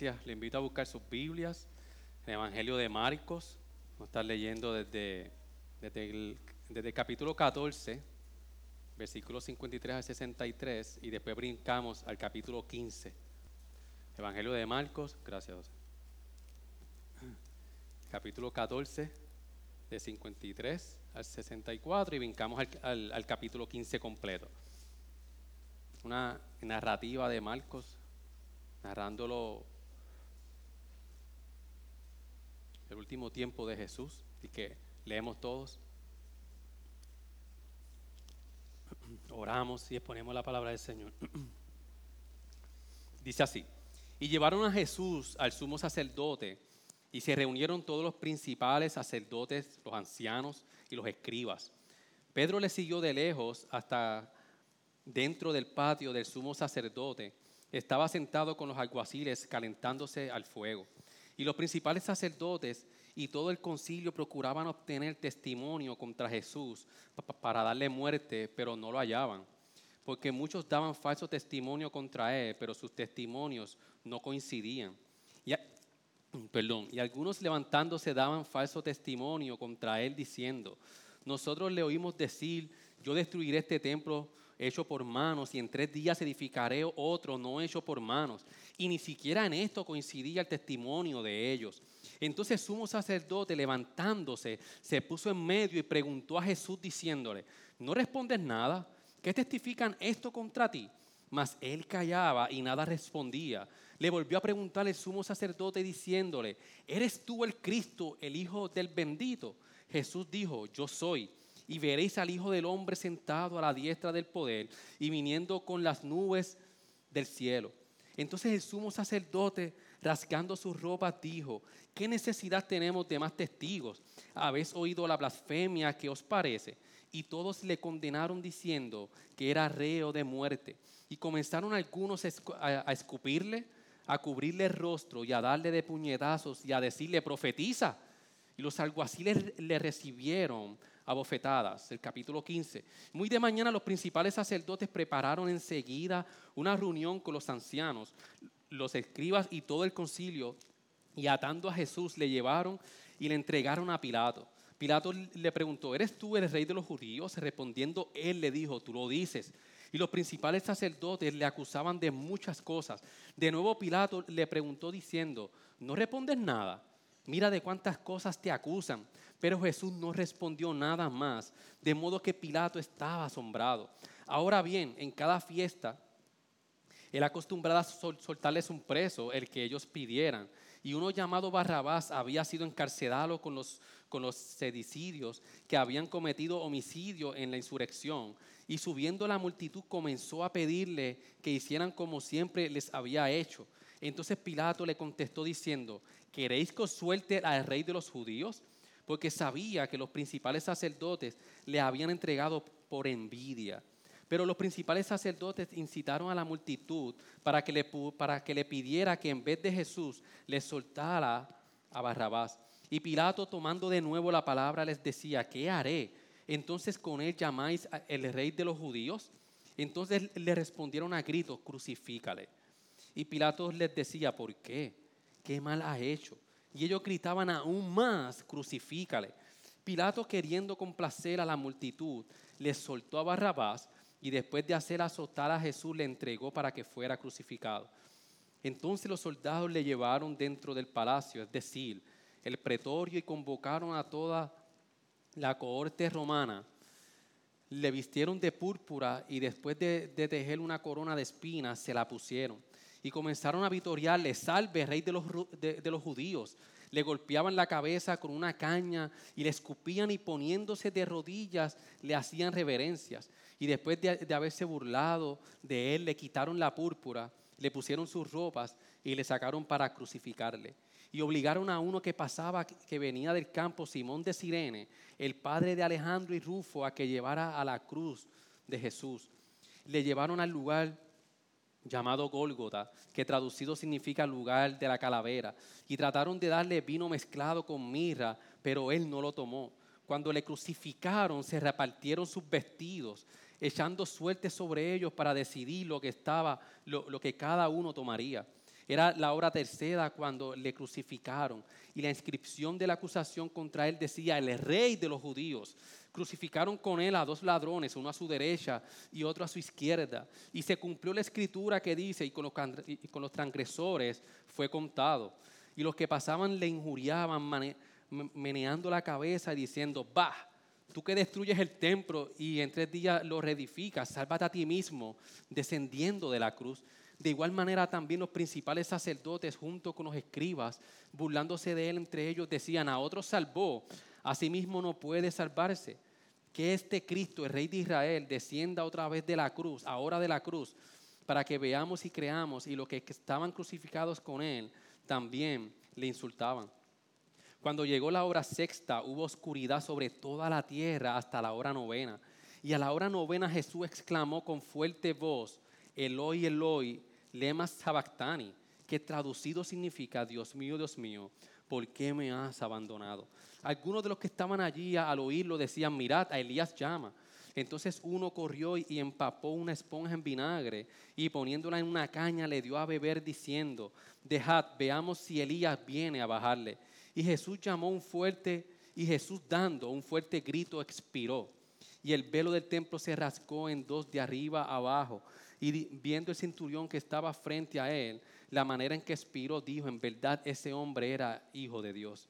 Iglesia. Le invito a buscar sus Biblias, el Evangelio de Marcos. Vamos a estar leyendo desde, desde, el, desde el capítulo 14, versículos 53 al 63, y después brincamos al capítulo 15. Evangelio de Marcos, gracias, José. Capítulo 14, de 53 al 64, y brincamos al, al- al capítulo 15 completo. Una narrativa de Marcos narrándolo el último tiempo de Jesús y que leemos todos. Oramos y exponemos la palabra del Señor. Dice así, y llevaron a Jesús al sumo sacerdote y se reunieron todos los principales sacerdotes, los ancianos y los escribas. Pedro le siguió de lejos hasta dentro del patio del sumo sacerdote, estaba sentado con los alguaciles calentándose al fuego. Y los principales sacerdotes y todo el concilio procuraban obtener testimonio contra Jesús pa- pa- para darle muerte, pero no lo hallaban. Porque muchos daban falso testimonio contra él, pero sus testimonios no coincidían. Y, perdón, y algunos levantándose daban falso testimonio contra él diciendo, nosotros le oímos decir, yo destruiré este templo hecho por manos y en tres días edificaré otro no hecho por manos. Y ni siquiera en esto coincidía el testimonio de ellos. Entonces sumo sacerdote levantándose se puso en medio y preguntó a Jesús diciéndole, ¿no respondes nada? ¿Qué testifican esto contra ti? Mas él callaba y nada respondía. Le volvió a preguntar el sumo sacerdote diciéndole, ¿eres tú el Cristo, el Hijo del bendito? Jesús dijo, yo soy. Y veréis al Hijo del Hombre sentado a la diestra del poder y viniendo con las nubes del cielo. Entonces el sumo sacerdote, rasgando sus ropas, dijo, ¿qué necesidad tenemos de más testigos? ¿Habéis oído la blasfemia que os parece? Y todos le condenaron diciendo que era reo de muerte. Y comenzaron algunos a escu- a a escupirle, a cubrirle el rostro y a darle de puñetazos y a decirle, profetiza. Y los alguaciles le recibieron a bofetadas. El capítulo 15. Muy de mañana los principales sacerdotes prepararon enseguida una reunión con los ancianos, los escribas y todo el concilio. Y atando a Jesús le llevaron y le entregaron a Pilato. Pilato le preguntó, ¿eres tú el rey de los judíos? Respondiendo, él le dijo, tú lo dices. Y los principales sacerdotes le acusaban de muchas cosas. De nuevo Pilato le preguntó diciendo, ¿no respondes nada? Mira de cuántas cosas te acusan. Pero Jesús no respondió nada más, de modo que Pilato estaba asombrado. Ahora bien, en cada fiesta, él acostumbraba a sol- soltarles un preso, el que ellos pidieran. Y uno llamado Barrabás había sido encarcelado con los, con los sedicidios que habían cometido homicidio en la insurrección. Y subiendo la multitud comenzó a pedirle que hicieran como siempre les había hecho. Entonces Pilato le contestó diciendo, ¿queréis que os suelte al rey de los judíos? Porque sabía que los principales sacerdotes le habían entregado por envidia. Pero los principales sacerdotes incitaron a la multitud para que, le, para que le pidiera que en vez de Jesús les soltara a Barrabás. Y Pilato, tomando de nuevo la palabra, les decía, ¿qué haré? Entonces con él llamáis el rey de los judíos. Entonces le respondieron a gritos, crucifícale. Y Pilato les decía, ¿por qué? ¿Qué mal ha hecho? Y ellos gritaban aún más, crucifícale. Pilato, queriendo complacer a la multitud, les soltó a Barrabás y después de hacer azotar a Jesús le entregó para que fuera crucificado. Entonces los soldados le llevaron dentro del palacio, es decir, el pretorio, y convocaron a toda la cohorte romana. Le vistieron de púrpura y después de, de tejer una corona de espinas se la pusieron. Y comenzaron a vitoriarle, salve, rey de los, de los judíos. Le golpeaban la cabeza con una caña y le escupían y poniéndose de rodillas le hacían reverencias. Y después de, de haberse burlado de él, le quitaron la púrpura, le pusieron sus ropas y le sacaron para crucificarle. Y obligaron a uno que pasaba, que venía del campo, Simón de Sirene, el padre de Alejandro y Rufo, a que llevara a la cruz de Jesús. Le llevaron al lugar llamado Gólgota, que traducido significa lugar de la calavera, y trataron de darle vino mezclado con mirra, pero él no lo tomó. Cuando le crucificaron, se repartieron sus vestidos, echando suerte sobre ellos para decidir lo que estaba, lo, lo que cada uno tomaría. Era la hora tercera cuando le crucificaron y la inscripción de la acusación contra él decía el rey de los judíos. Crucificaron con él a dos ladrones, uno a su derecha y otro a su izquierda. Y se cumplió la escritura que dice, y con los, con los transgresores fue contado. Y los que pasaban le injuriaban, meneando la cabeza y diciendo, bah, tú que destruyes el templo y en tres días lo reedificas, sálvate a ti mismo, descendiendo de la cruz. De igual manera también los principales sacerdotes junto con los escribas, burlándose de él entre ellos, decían, a otros salvó, a sí mismo no puede salvarse. Que este Cristo, el Rey de Israel, descienda otra vez de la cruz, ahora de la cruz, para que veamos y creamos. Y los que estaban crucificados con él también le insultaban. Cuando llegó la hora sexta, hubo oscuridad sobre toda la tierra hasta la hora novena. Y a la hora novena Jesús exclamó con fuerte voz, Eloi, Eloi, lemas sabactani, que traducido significa, Dios mío, Dios mío, ¿por qué me has abandonado? Algunos de los que estaban allí al oírlo decían, mirad, a Elías llama. Entonces uno corrió y empapó una esponja en vinagre y poniéndola en una caña le dio a beber diciendo, dejad, veamos si Elías viene a bajarle. Y Jesús llamó un fuerte, y Jesús dando un fuerte grito expiró. Y el velo del templo se rascó en dos de arriba abajo. Y viendo el centurión que estaba frente a él, la manera en que expiró, dijo, en verdad ese hombre era hijo de Dios.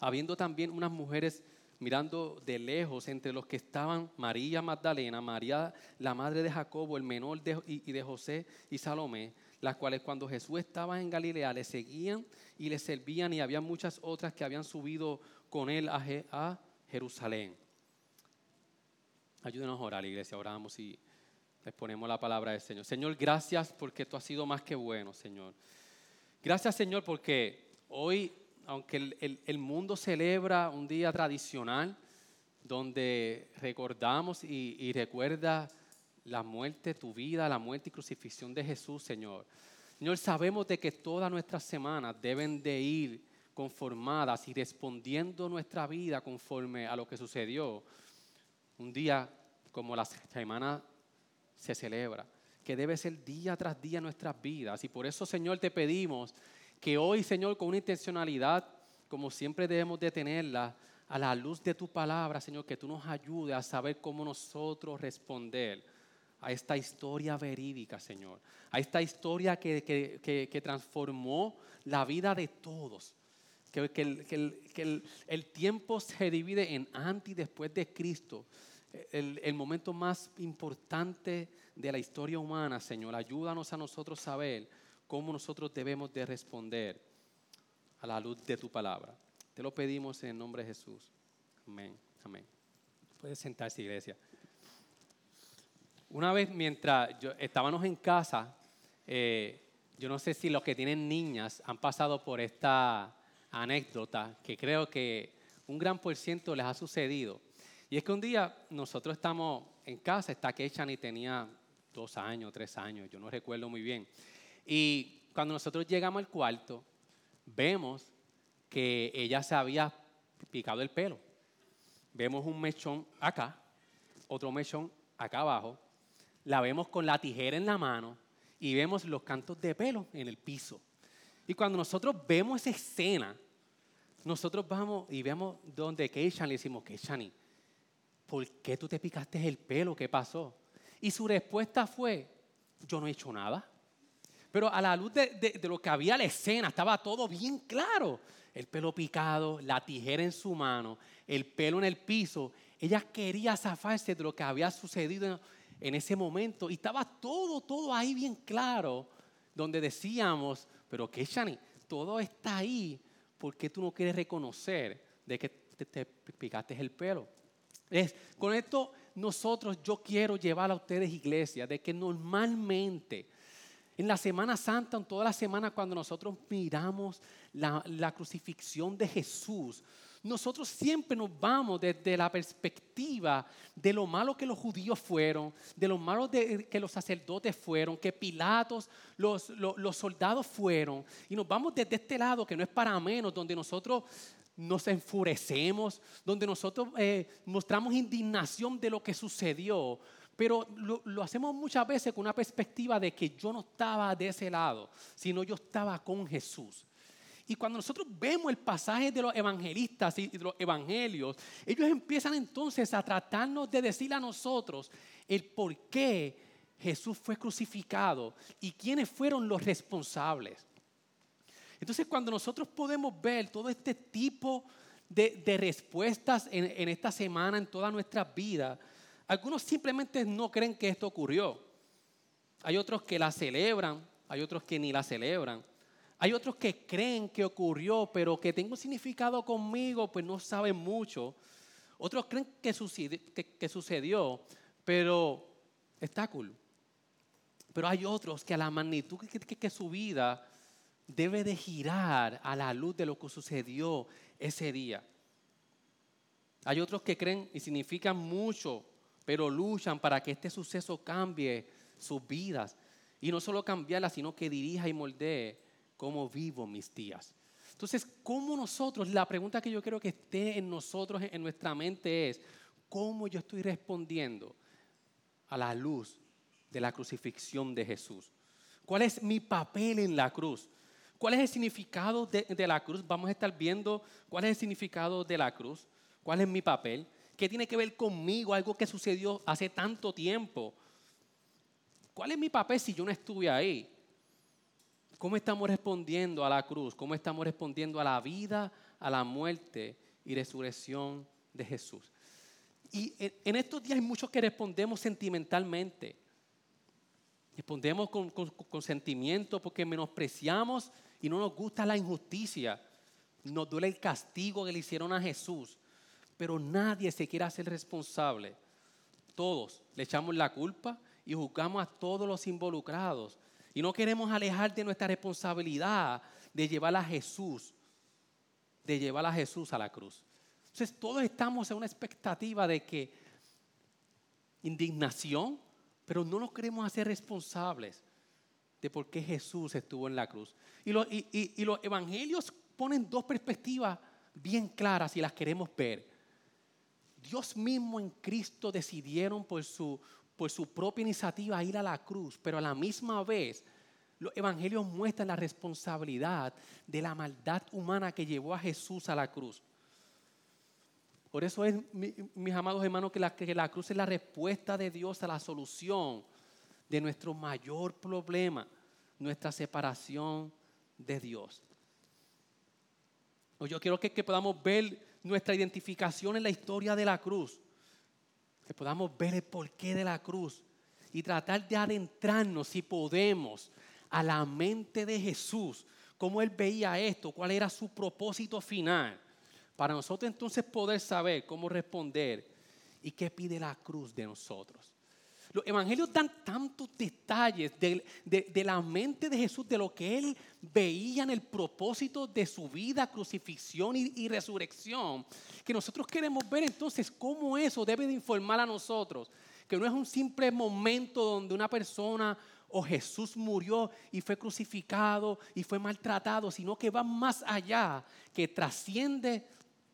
Habiendo también unas mujeres mirando de lejos entre los que estaban María Magdalena, María la madre de Jacobo, el menor y de José y Salomé, las cuales cuando Jesús estaba en Galilea le seguían y le servían y había muchas otras que habían subido con él a, a Jerusalén. Ayúdenos a orar, iglesia, oramos y les ponemos la palabra del Señor. Señor, gracias porque tú has sido más que bueno, Señor. Gracias, Señor, porque hoy, aunque el, mundo celebra un día tradicional, donde recordamos y, y recuerda la muerte, tu vida, la muerte y crucifixión de Jesús, Señor. Señor, sabemos de que todas nuestras semanas deben de ir conformadas y respondiendo nuestra vida conforme a lo que sucedió. Un día como la semana se celebra, que debe ser día tras día nuestras vidas. Y por eso, Señor, te pedimos que hoy, Señor, con una intencionalidad, como siempre debemos de tenerla, a la luz de tu palabra, Señor, que tú nos ayudes a saber cómo nosotros responder a esta historia verídica, Señor, a esta historia que, transformó la vida de todos. Que, el, el, tiempo se divide en antes y después de Cristo el, momento más importante de la historia humana, Señor. Ayúdanos a nosotros saber cómo nosotros debemos de responder a la luz de tu palabra. Te lo pedimos en el nombre de Jesús. Amén. Amén. Puedes sentarse, iglesia. Una vez mientras yo, estábamos en casa, eh, yo no sé si los que tienen niñas han pasado por esta anécdota que creo que un gran por ciento les ha sucedido. Y es que un día nosotros estamos en casa, está y tenía dos años, tres años, yo no recuerdo muy bien. Y cuando nosotros llegamos al cuarto, vemos que ella se había picado el pelo. Vemos un mechón acá, otro mechón acá abajo. La vemos con la tijera en la mano y vemos los cantos de pelo en el piso. Y cuando nosotros vemos esa escena, nosotros vamos y vemos donde Keishan le decimos, Keishani, ¿por qué tú te picaste el pelo? ¿Qué pasó? Y su respuesta fue, yo no he hecho nada. Pero a la luz de, lo que había en la escena, estaba todo bien claro. El pelo picado, la tijera en su mano, el pelo en el piso. Ella quería zafarse de lo que había sucedido en, ese momento. Y estaba todo, todo ahí bien claro. Donde decíamos, pero qué, Shani, todo está ahí. ¿Por qué tú no quieres reconocer de que te picaste el pelo? Con esto nosotros, yo quiero llevar a ustedes iglesia, de que normalmente En la Semana Santa, en toda la semana, cuando nosotros miramos la, la crucifixión de Jesús, nosotros siempre nos vamos desde la perspectiva de lo malo que los judíos fueron, de lo malo que los sacerdotes fueron, que Pilatos, los, los, soldados fueron. Y nos vamos desde este lado que no es para menos, donde nosotros nos enfurecemos, donde nosotros eh, mostramos indignación de lo que sucedió. Pero lo, lo, hacemos muchas veces con una perspectiva de que yo no estaba de ese lado, sino yo estaba con Jesús. Y cuando nosotros vemos el pasaje de los evangelistas y de los evangelios, ellos empiezan entonces a tratarnos de decir a nosotros el por qué Jesús fue crucificado y quiénes fueron los responsables. Entonces cuando nosotros podemos ver todo este tipo de, respuestas en, esta semana, en toda nuestra vida, algunos simplemente no creen que esto ocurrió. Hay otros que la celebran, hay otros que ni la celebran. Hay otros que creen que ocurrió, pero que tengo significado conmigo, pues no saben mucho. Otros creen que sucedió, que, sucedió pero está cool. Pero hay otros que a la magnitud que, que, su vida debe de girar a la luz de lo que sucedió ese día. Hay otros que creen y significan mucho, pero luchan para que este suceso cambie sus vidas. Y no solo cambiarlas, sino que dirija y moldee cómo vivo mis días. Entonces, ¿cómo nosotros, la pregunta que yo quiero que esté en nosotros, en nuestra mente es, ¿cómo yo estoy respondiendo a la luz de la crucifixión de Jesús? ¿Cuál es mi papel en la cruz? ¿Cuál es el significado de, la cruz? Vamos a estar viendo cuál es el significado de la cruz, cuál es mi papel, qué tiene que ver conmigo, algo que sucedió hace tanto tiempo. ¿Cuál es mi papel si yo no estuve ahí? ¿Cómo estamos respondiendo a la cruz? ¿Cómo estamos respondiendo a la vida, a la muerte y resurrección de Jesús? Y en estos días hay muchos que respondemos sentimentalmente. Respondemos con, con, sentimiento porque menospreciamos y no nos gusta la injusticia. Nos duele el castigo que le hicieron a Jesús. Pero nadie se quiere hacer responsable. Todos le echamos la culpa y juzgamos a todos los involucrados y no queremos alejar de nuestra responsabilidad de llevar a Jesús, de llevar a Jesús a la cruz. Entonces todos estamos en una expectativa de que indignación, pero no nos queremos hacer responsables de por qué Jesús estuvo en la cruz. Y, y los evangelios ponen dos perspectivas bien claras y las queremos ver. Dios mismo en Cristo decidieron por su, por su propia iniciativa ir a la cruz, pero a la misma vez los evangelios muestran la responsabilidad de la maldad humana que llevó a Jesús a la cruz. Por eso es, mis amados hermanos, que la, que la cruz es la respuesta de Dios a la solución de nuestro mayor problema, nuestra separación de Dios. Yo quiero que, que podamos ver nuestra identificación en la historia de la cruz que podamos ver el porqué de la cruz y tratar de adentrarnos, si podemos, a la mente de Jesús, cómo él veía esto, cuál era su propósito final, para nosotros entonces poder saber cómo responder y qué pide la cruz de nosotros. Los evangelios dan tantos detalles de, la mente de Jesús, de lo que él veía en el propósito de su vida, crucifixión y, resurrección, que nosotros queremos ver entonces cómo eso debe de informar a nosotros, que no es un simple momento donde una persona o Jesús murió y fue crucificado y fue maltratado, sino que va más allá, que trasciende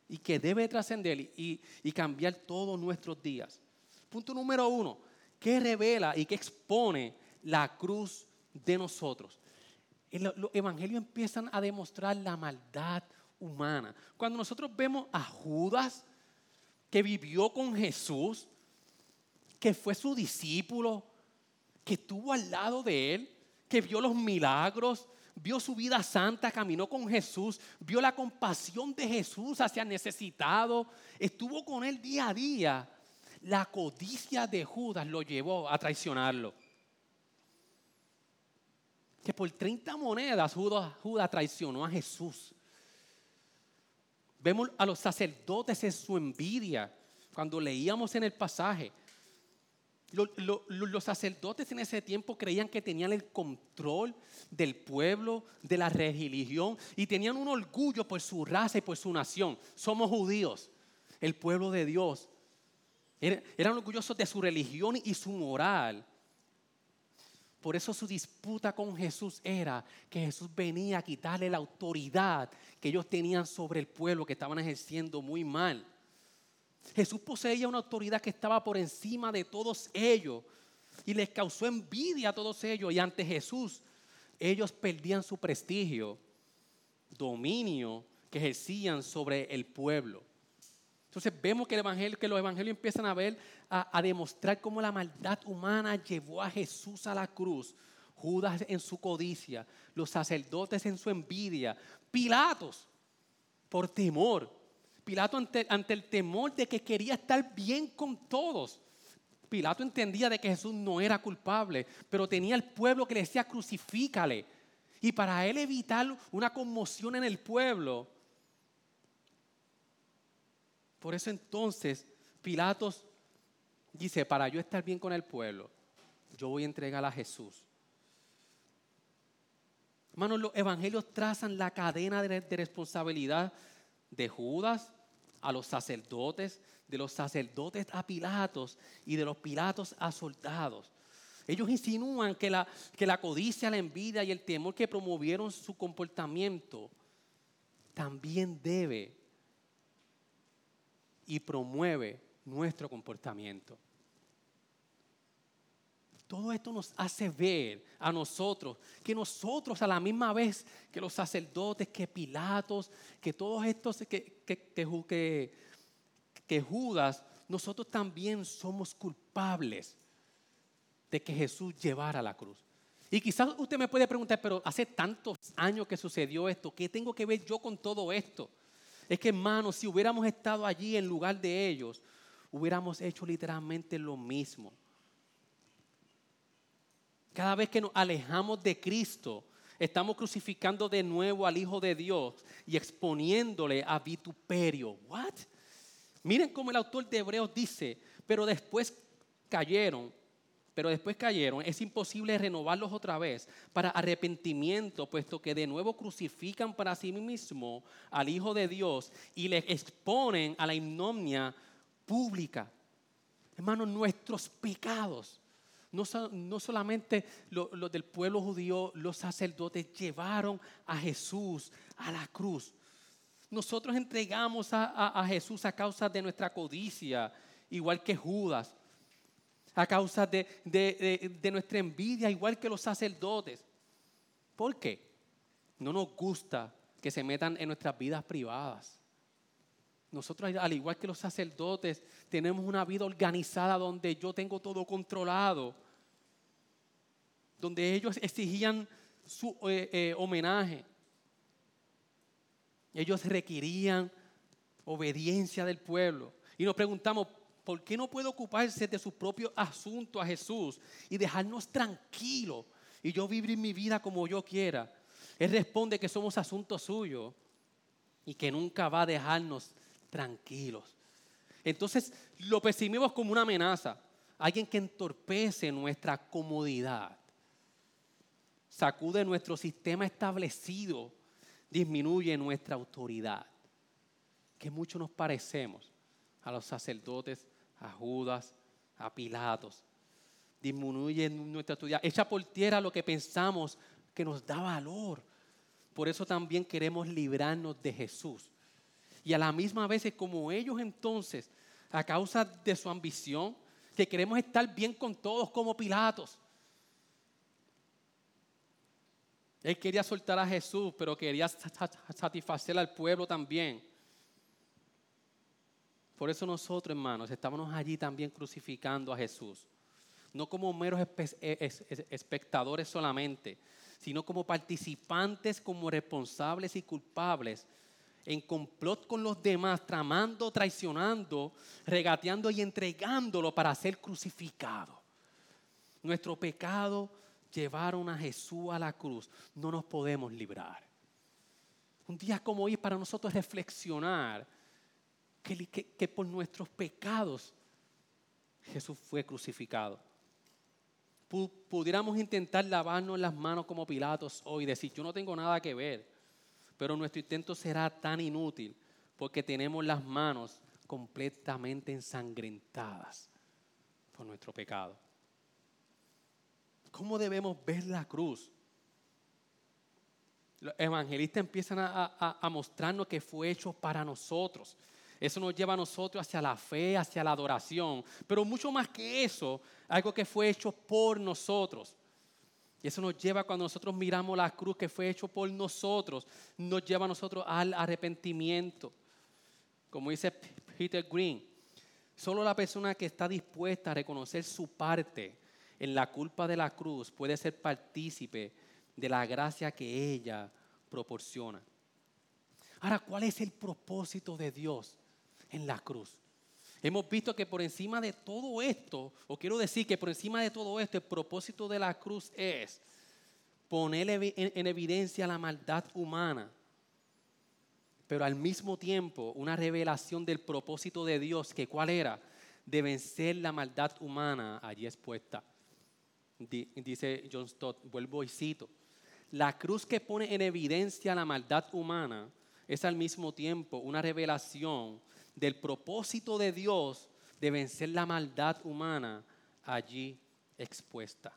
y que debe trascender y cambiar todos nuestros días. Punto número uno, ¿Qué revela y qué expone la cruz de nosotros? Los evangelios empiezan a demostrar la maldad humana. Cuando nosotros vemos a Judas, que vivió con Jesús, que fue su discípulo, que estuvo al lado de él, que vio los milagros, vio su vida santa, caminó con Jesús, vio la compasión de Jesús hacia el necesitado, estuvo con él día a día la codicia de Judas lo llevó a traicionarlo. Que por 30 monedas Judas, traicionó a Jesús. Vemos a los sacerdotes en su envidia cuando leíamos en el pasaje. los sacerdotes en ese tiempo creían que tenían el control del pueblo, de la religión, y tenían un orgullo por su raza y por su nación. Somos judíos, el pueblo de Dios. Eran orgullosos de su religión y su moral. Por eso su disputa con Jesús era que Jesús venía a quitarle la autoridad que ellos tenían sobre el pueblo que estaban ejerciendo muy mal. Jesús poseía una autoridad que estaba por encima de todos ellos y les causó envidia a todos ellos. Y ante Jesús ellos perdían su prestigio, dominio que ejercían sobre el pueblo. Entonces vemos que, el evangelio, que los evangelios empiezan a ver, a, a demostrar cómo la maldad humana llevó a Jesús a la cruz. Judas en su codicia, los sacerdotes en su envidia, Pilatos por temor Pilato ante, el temor de que quería estar bien con todos. Pilato entendía de que Jesús no era culpable, pero tenía el pueblo que le decía crucifícale. Y para él evitar una conmoción en el pueblo, por eso entonces Pilatos dice, para yo estar bien con el pueblo, yo voy a entregar a Jesús. Hermanos, los evangelios trazan la cadena de responsabilidad de Judas, a los sacerdotes, de los sacerdotes a Pilatos y de los Pilatos a soldados. Ellos insinúan que la, que la codicia, la envidia y el temor que promovieron su comportamiento también debe y promueve nuestro comportamiento. Todo esto nos hace ver a nosotros que nosotros a la misma vez que los sacerdotes, que Pilatos, que todos estos, que, que, que, Judas, nosotros también somos culpables de que Jesús llevara la cruz. Y quizás usted me puede preguntar, pero hace tantos años que sucedió esto, ¿qué tengo que ver yo con todo esto? Es que hermanos, si hubiéramos estado allí en lugar de ellos, hubiéramos hecho literalmente lo mismo. Cada vez que nos alejamos de Cristo, estamos crucificando de nuevo al Hijo de Dios y exponiéndole a vituperio. What? Miren cómo el autor de Hebreos dice, pero después cayeron, pero después cayeron, es imposible renovarlos otra vez para arrepentimiento, puesto que de nuevo crucifican para sí mismo al Hijo de Dios y le exponen a la ignominia pública. Hermanos, nuestros pecados no, solamente los del pueblo judío, los sacerdotes llevaron a Jesús a la cruz. Nosotros entregamos a, Jesús a causa de nuestra codicia, igual que Judas, a causa de, de nuestra envidia, igual que los sacerdotes. ¿Por qué? No nos gusta que se metan en nuestras vidas privadas. Nosotros, al igual que los sacerdotes, tenemos una vida organizada donde yo tengo todo controlado, donde ellos exigían su eh, eh, homenaje. Ellos requerían obediencia del pueblo. Y nos preguntamos, ¿por qué no puede ocuparse de su propio asunto a Jesús y dejarnos tranquilos y yo vivir mi vida como yo quiera? Él responde que somos asuntos suyos y que nunca va a dejarnos tranquilos. Entonces lo percibimos como una amenaza, alguien que entorpece nuestra comodidad, sacude nuestro sistema establecido, disminuye nuestra autoridad, que mucho nos parecemos a los sacerdotes, a Judas, a Pilatos, disminuye nuestra autoridad, echa por tierra lo que pensamos que nos da valor. Por eso también queremos librarnos de Jesús y a la misma vez como ellos entonces, a causa de su ambición, que queremos estar bien con todos como Pilatos. Él quería soltar a Jesús, pero quería satisfacer al pueblo también. Por eso nosotros, hermanos, estábamos allí también crucificando a Jesús. No como meros espectadores solamente, sino como participantes, como responsables y culpables en complot con los demás, tramando, traicionando, regateando y entregándolo para ser crucificado. Nuestro pecado llevaron a Jesús a la cruz. No nos podemos librar. Un día como hoy para nosotros reflexionar que, por nuestros pecados Jesús fue crucificado. Pudiéramos intentar lavarnos las manos como Pilatos hoy decir, yo no tengo nada que ver, pero nuestro intento será tan inútil porque tenemos las manos completamente ensangrentadas por nuestro pecado. ¿Cómo debemos ver la cruz? Los evangelistas empiezan a, a mostrarnos que fue hecho para nosotros. Eso nos lleva a nosotros hacia la fe, hacia la adoración. Pero mucho más que eso, algo que fue hecho por nosotros. Y eso nos lleva cuando nosotros miramos la cruz que fue hecho por nosotros, nos lleva a nosotros al arrepentimiento. Como dice Peter Green, solo la persona que está dispuesta a reconocer su parte en la culpa de la cruz puede ser partícipe de la gracia que ella proporciona. Ahora, ¿cuál es el propósito de Dios en la cruz? Hemos visto que por encima de todo esto, o quiero decir que por encima de todo esto, el propósito de la cruz es poner en evidencia la maldad humana, pero al mismo tiempo una revelación del propósito de Dios, que cuál era, de vencer la maldad humana allí expuesta. Dice John Stott, vuelvo y cito, la cruz que pone en evidencia la maldad humana es al mismo tiempo una revelación del propósito de Dios de vencer la maldad humana allí expuesta.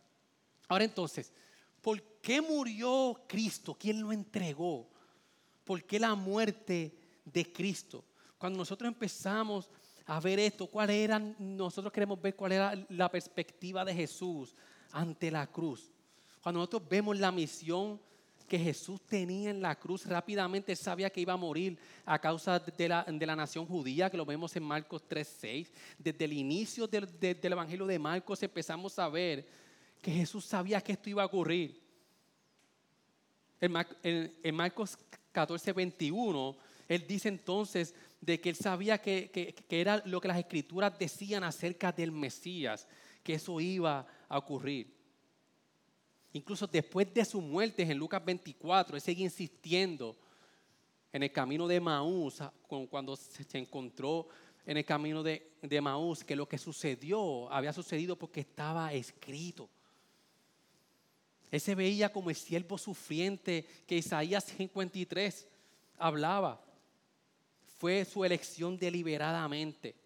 Ahora entonces, ¿por qué murió Cristo? ¿Quién lo entregó? ¿Por qué la muerte de Cristo? Cuando nosotros empezamos a ver esto, ¿cuál era? Nosotros queremos ver cuál era la perspectiva de Jesús ante la cruz. Cuando nosotros vemos la misión que Jesús tenía en la cruz rápidamente, sabía que iba a morir a causa de la, nación judía, que lo vemos en Marcos 3.6. Desde el inicio del, Evangelio de Marcos empezamos a ver que Jesús sabía que esto iba a ocurrir. En, en, Marcos 14.21, él dice entonces de que él sabía que, que era lo que las escrituras decían acerca del Mesías, que eso iba a ocurrir. Incluso después de su muerte en Lucas 24, él sigue insistiendo en el camino de Maús, cuando se encontró en el camino de, de Maús, que lo que sucedió había sucedido porque estaba escrito. Él se veía como el siervo sufriente que Isaías 53 hablaba. Fue su elección deliberadamente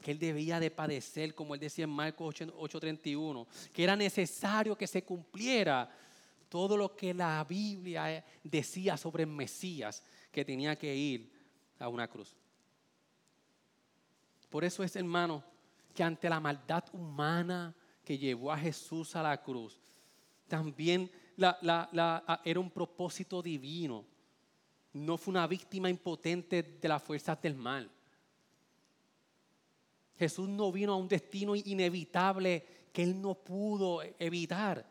que él debía de padecer, como él decía en Marcos 8:31, que era necesario que se cumpliera todo lo que la Biblia decía sobre el Mesías, que tenía que ir a una cruz. Por eso es, hermano, que ante la maldad humana que llevó a Jesús a la cruz, también era un propósito divino. No fue una víctima impotente de las fuerzas del mal. Jesús no vino a un destino inevitable que él no pudo evitar.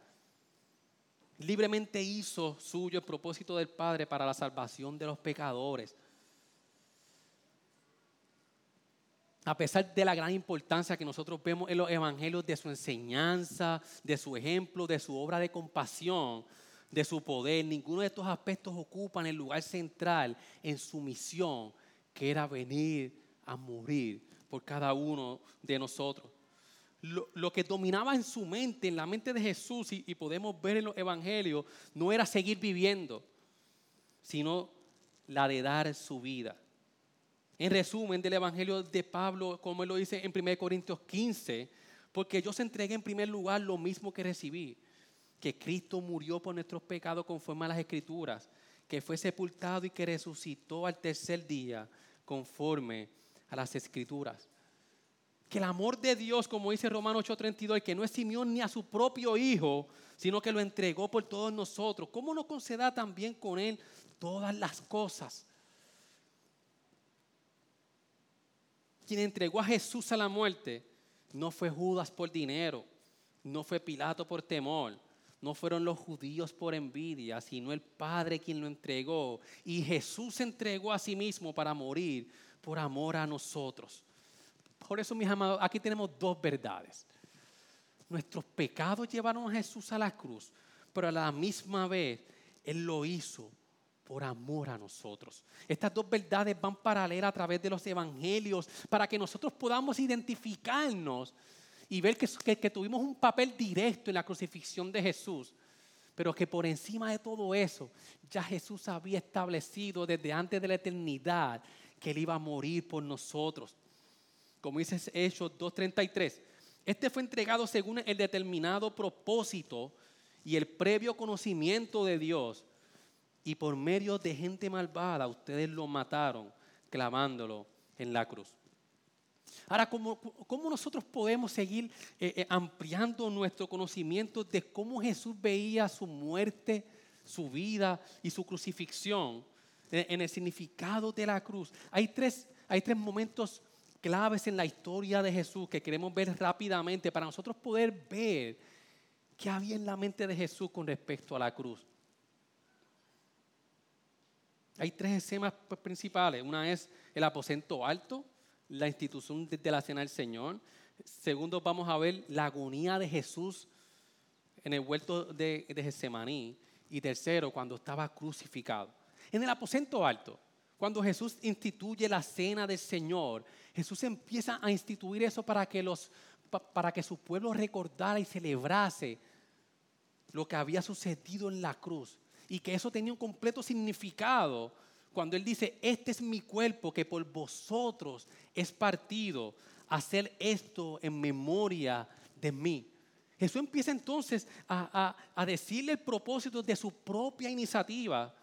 Libremente hizo suyo el propósito del Padre para la salvación de los pecadores. A pesar de la gran importancia que nosotros vemos en los evangelios de su enseñanza, de su ejemplo, de su obra de compasión, de su poder, ninguno de estos aspectos ocupan el lugar central en su misión, que era venir a morir por cada uno de nosotros. Lo, que dominaba en su mente, en la mente de Jesús, y, podemos ver en los evangelios, no era seguir viviendo, sino la de dar su vida. En resumen del evangelio de Pablo, como él lo dice en 1 Corintios 15, porque yo se entregué en primer lugar lo mismo que recibí, que Cristo murió por nuestros pecados conforme a las escrituras, que fue sepultado y que resucitó al tercer día conforme a las escrituras. Que el amor de Dios, como dice Romanos 8:32, que no Simeón ni a su propio Hijo, sino que lo entregó por todos nosotros, ¿cómo no conceda también con Él todas las cosas? Quien entregó a Jesús a la muerte no fue Judas por dinero, no fue Pilato por temor, no fueron los judíos por envidia, sino el Padre quien lo entregó. Y Jesús entregó a sí mismo para morir por amor a nosotros. Por eso, mis amados, aquí tenemos dos verdades. Nuestros pecados llevaron a Jesús a la cruz, pero a la misma vez Él lo hizo por amor a nosotros. Estas dos verdades van paralelas a través de los evangelios para que nosotros podamos identificarnos y ver que, que, tuvimos un papel directo en la crucifixión de Jesús, pero que por encima de todo eso, ya Jesús había establecido desde antes de la eternidad que Él iba a morir por nosotros. Como dice Hechos 2.33, este fue entregado según el determinado propósito y el previo conocimiento de Dios. Y por medio de gente malvada, ustedes lo mataron clavándolo en la cruz. Ahora, ¿cómo, cómo nosotros podemos seguir eh, eh, ampliando nuestro conocimiento de cómo Jesús veía su muerte, su vida y su crucifixión en, el significado de la cruz? Hay tres, hay tres momentos claves en la historia de Jesús que queremos ver rápidamente para nosotros poder ver qué había en la mente de Jesús con respecto a la cruz. Hay tres escenas pues, principales. Una es el aposento alto, la institución de la cena del Señor. Segundo, vamos a ver la agonía de Jesús en el huerto de, de Getsemaní. Y tercero, cuando estaba crucificado. En el aposento alto, cuando Jesús instituye la cena del Señor, Jesús empieza a instituir eso para que, los, para que su pueblo recordara y celebrase lo que había sucedido en la cruz. Y que eso tenía un completo significado cuando Él dice, este es mi cuerpo que por vosotros es partido, hacer esto en memoria de mí. Jesús empieza entonces a, a, decirle el propósito de su propia iniciativa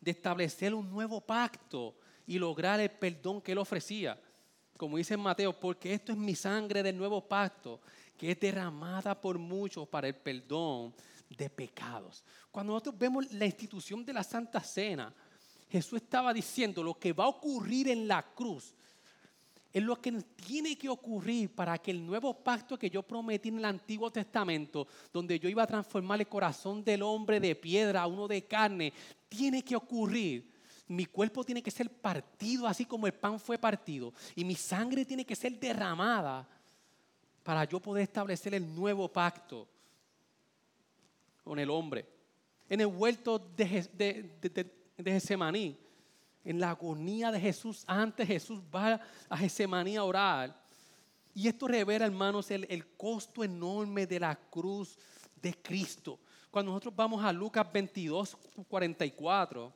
de establecer un nuevo pacto y lograr el perdón que él ofrecía. Como dice Mateo, porque esto es mi sangre del nuevo pacto, que es derramada por muchos para el perdón de pecados. Cuando nosotros vemos la institución de la Santa Cena, Jesús estaba diciendo lo que va a ocurrir en la cruz es lo que tiene que ocurrir para que el nuevo pacto que yo prometí en el Antiguo Testamento, donde yo iba a transformar el corazón del hombre de piedra a uno de carne, tiene que ocurrir. Mi cuerpo tiene que ser partido así como el pan fue partido. Y mi sangre tiene que ser derramada para yo poder establecer el nuevo pacto con el hombre. En el huerto de, de, de, en la agonía de Jesús, antes Jesús va a Getsemaní a orar. Y esto revela, hermanos, el, el costo enorme de la cruz de Cristo. Cuando nosotros vamos a Lucas 22, 44,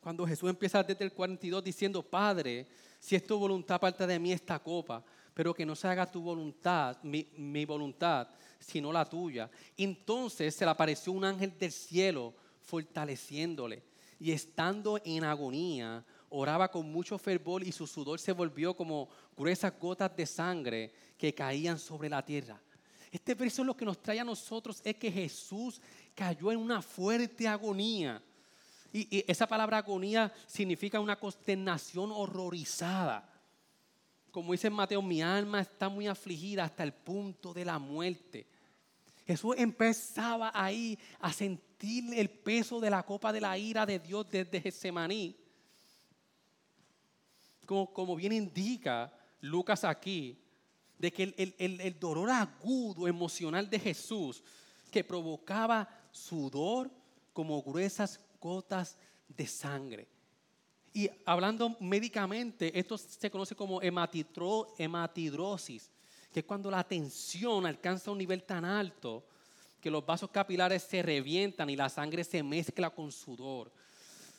cuando Jesús empieza desde el 42 diciendo, Padre, si es tu voluntad, parte de mí esta copa, pero que no se haga tu voluntad, mi, voluntad, sino la tuya. Entonces se le apareció un ángel del cielo fortaleciéndole y estando en agonía, oraba con mucho fervor y su sudor se volvió como gruesas gotas de sangre que caían sobre la tierra. Este verso lo que nos trae a nosotros es que Jesús cayó en una fuerte agonía. Y, y esa palabra agonía significa una consternación horrorizada como dice Mateo, mi alma está muy afligida hasta el punto de la muerte. Jesús empezaba ahí a sentir el peso de la copa de la ira de Dios desde Getsemaní. Como, como bien indica Lucas aquí, de que el, el, el dolor agudo emocional de Jesús que provocaba sudor como gruesas gotas de sangre. Y hablando médicamente, esto se conoce como hematidrosis, que es cuando la tensión alcanza un nivel tan alto que los vasos capilares se revientan y la sangre se mezcla con sudor.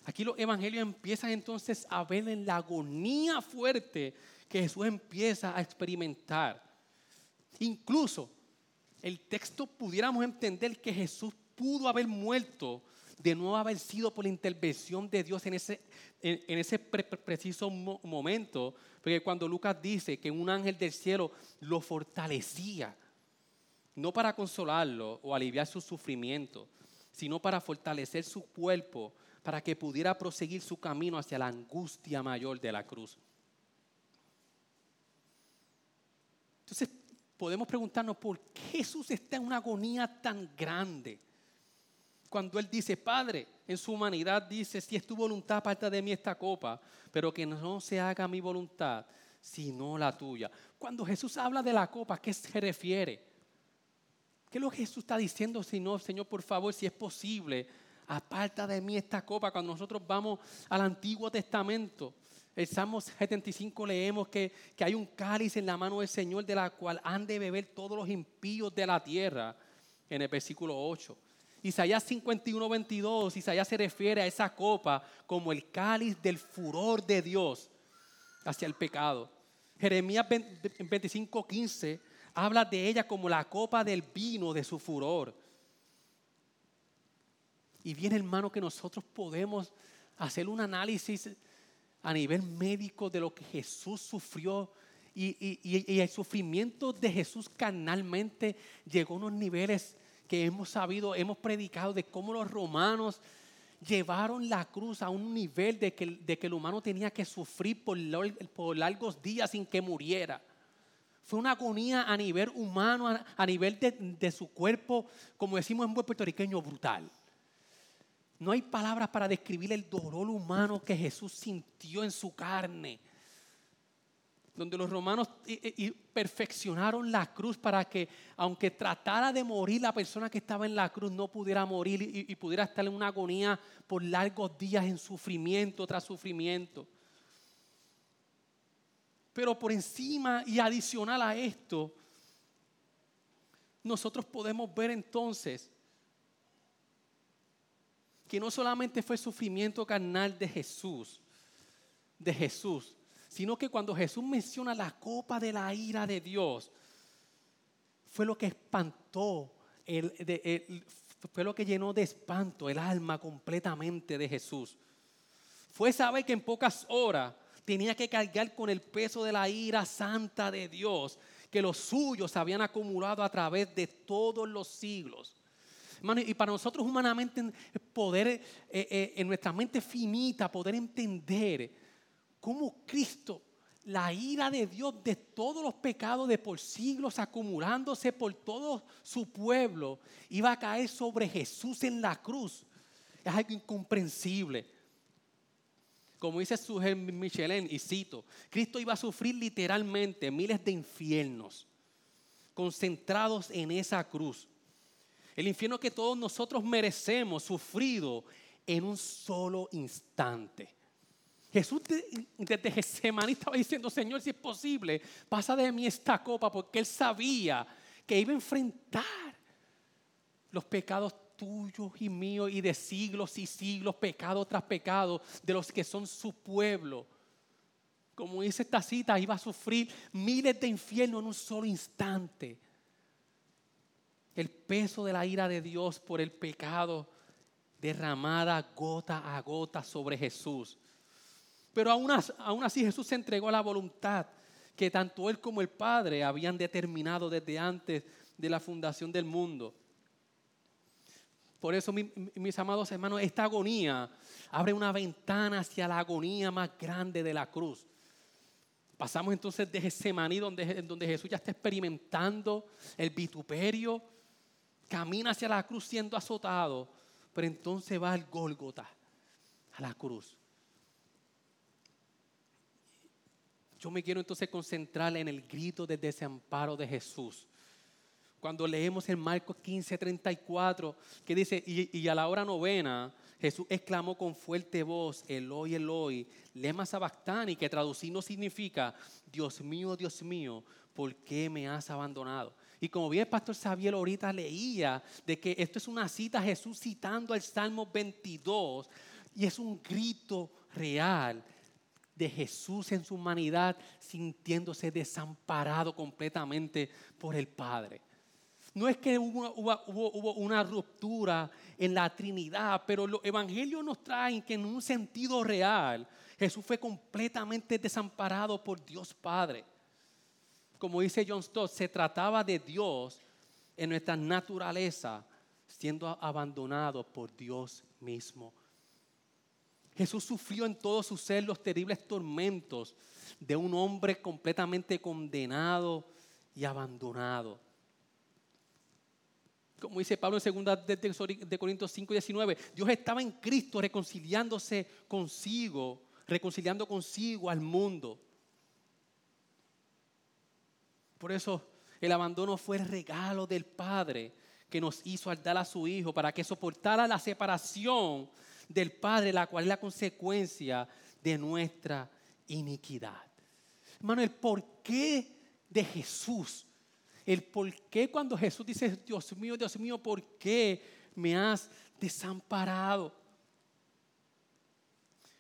Aquí los evangelios empiezan entonces a ver en la agonía fuerte que Jesús empieza a experimentar. Incluso el texto pudiéramos entender que Jesús pudo haber muerto de no haber sido por la intervención de Dios en ese, en, ese preciso momento, porque cuando Lucas dice que un ángel del cielo lo fortalecía, no para consolarlo o aliviar su sufrimiento, sino para fortalecer su cuerpo, para que pudiera proseguir su camino hacia la angustia mayor de la cruz. Entonces, podemos preguntarnos por qué Jesús está en una agonía tan grande cuando Él dice, Padre, en su humanidad dice, si es tu voluntad, aparta de mí esta copa, pero que no se haga mi voluntad, sino la tuya. Cuando Jesús habla de la copa, ¿a qué se refiere? ¿Qué es lo que Jesús está diciendo? Si no, Señor, por favor, si es posible, aparta de mí esta copa. Cuando nosotros vamos al Antiguo Testamento, el Salmo 75 leemos que, que hay un cáliz en la mano del Señor de la cual han de beber todos los impíos de la tierra, en el versículo 8. Isaías 51, 22, Isaías se refiere a esa copa como el cáliz del furor de Dios hacia el pecado. Jeremías 25, 15 habla de ella como la copa del vino de su furor. Y bien, hermano, que nosotros podemos hacer un análisis a nivel médico de lo que Jesús sufrió y, y, el sufrimiento de Jesús carnalmente llegó a unos niveles que hemos sabido, hemos predicado de cómo los romanos llevaron la cruz a un nivel de que, de que el humano tenía que sufrir por, por, largos días sin que muriera. Fue una agonía a nivel humano, a, nivel de, de, su cuerpo, como decimos en buen puertorriqueño, brutal. No hay palabras para describir el dolor humano que Jesús sintió en su carne donde los romanos perfeccionaron la cruz para que, aunque tratara de morir la persona que estaba en la cruz, no pudiera morir y, pudiera estar en una agonía por largos días en sufrimiento tras sufrimiento. Pero por encima y adicional a esto, nosotros podemos ver entonces que no solamente fue sufrimiento carnal de Jesús, de Jesús, sino que cuando Jesús menciona la copa de la ira de Dios, fue lo que espantó, fue lo que llenó de espanto el alma completamente de Jesús. Fue saber que en pocas horas tenía que cargar con el peso de la ira santa de Dios, que los suyos habían acumulado a través de todos los siglos. y para nosotros humanamente poder, eh, eh, en nuestra mente finita, poder entender cómo Cristo, la ira de Dios de todos los pecados de por siglos acumulándose por todo su pueblo, iba a caer sobre Jesús en la cruz. Es algo incomprensible. Como dice Sujel Michelin, y cito, Cristo iba a sufrir literalmente miles de infiernos concentrados en esa cruz. El infierno que todos nosotros merecemos, sufrido en un solo instante. Jesús desde Getsemaní estaba diciendo, Señor, si es posible, pasa de mí esta copa, porque él sabía que iba a enfrentar los pecados tuyos y míos y de siglos y siglos, pecado tras pecado, de los que son su pueblo. Como dice esta cita, iba a sufrir miles de infiernos en un solo instante. El peso de la ira de Dios por el pecado derramada gota a gota sobre Jesús pero aún, así Jesús se entregó a la voluntad que tanto Él como el Padre habían determinado desde antes de la fundación del mundo. Por eso, mis amados hermanos, esta agonía abre una ventana hacia la agonía más grande de la cruz. Pasamos entonces de Getsemaní, donde, donde Jesús ya está experimentando el vituperio, camina hacia la cruz siendo azotado, pero entonces va al Gólgota, a la cruz. Yo me quiero entonces concentrar en el grito de desamparo de Jesús. Cuando leemos en Marcos 15, 34, que dice, y, a la hora novena, Jesús exclamó con fuerte voz, Eloi, Eloi, lema sabactani, que traducido significa, Dios mío, Dios mío, ¿por qué me has abandonado? Y como bien el pastor Xavier ahorita leía, de que esto es una cita Jesús citando al Salmo 22, y es un grito real de Jesús en su humanidad sintiéndose desamparado completamente por el Padre. No es que hubo, una ruptura en la Trinidad, pero los evangelios nos traen que en un sentido real Jesús fue completamente desamparado por Dios Padre. Como dice John Stott, se trataba de Dios en nuestra naturaleza siendo abandonado por Dios mismo Jesús sufrió en todo su ser los terribles tormentos de un hombre completamente condenado y abandonado. Como dice Pablo en 2 de Corintios 5, 19, Dios estaba en Cristo reconciliándose consigo, reconciliando consigo al mundo. Por eso el abandono fue el regalo del Padre que nos hizo al dar a su Hijo para que soportara la separación del Padre, la cual es la consecuencia de nuestra iniquidad. Hermano, el porqué de Jesús, el porqué cuando Jesús dice, Dios mío, Dios mío, ¿por qué me has desamparado?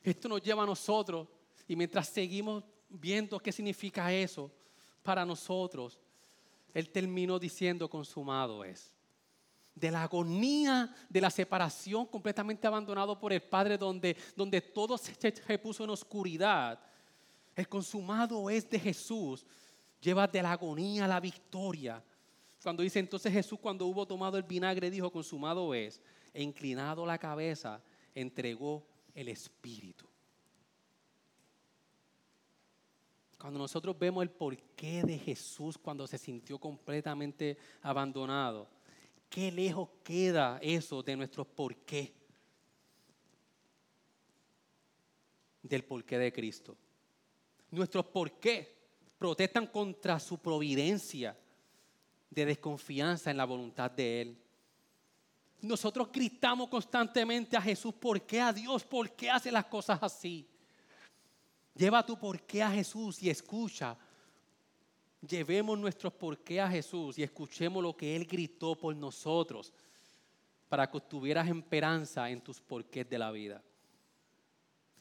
Esto nos lleva a nosotros y mientras seguimos viendo qué significa eso para nosotros, Él terminó diciendo consumado es. De la agonía de la separación completamente abandonado por el Padre donde, donde todo se, se puso en oscuridad. El consumado es de Jesús. Lleva de la agonía a la victoria. Cuando dice entonces Jesús cuando hubo tomado el vinagre dijo consumado es. E inclinado la cabeza entregó el Espíritu. Cuando nosotros vemos el porqué de Jesús cuando se sintió completamente abandonado, qué lejos queda eso de nuestro porqué, del porqué de Cristo. Nuestros porqué protestan contra su providencia de desconfianza en la voluntad de Él. Nosotros gritamos constantemente a Jesús, ¿por qué a Dios? ¿Por qué hace las cosas así? Lleva tu porqué a Jesús y escucha. Llevemos nuestros porqué a Jesús y escuchemos lo que Él gritó por nosotros para que tuvieras esperanza en tus porqués de la vida.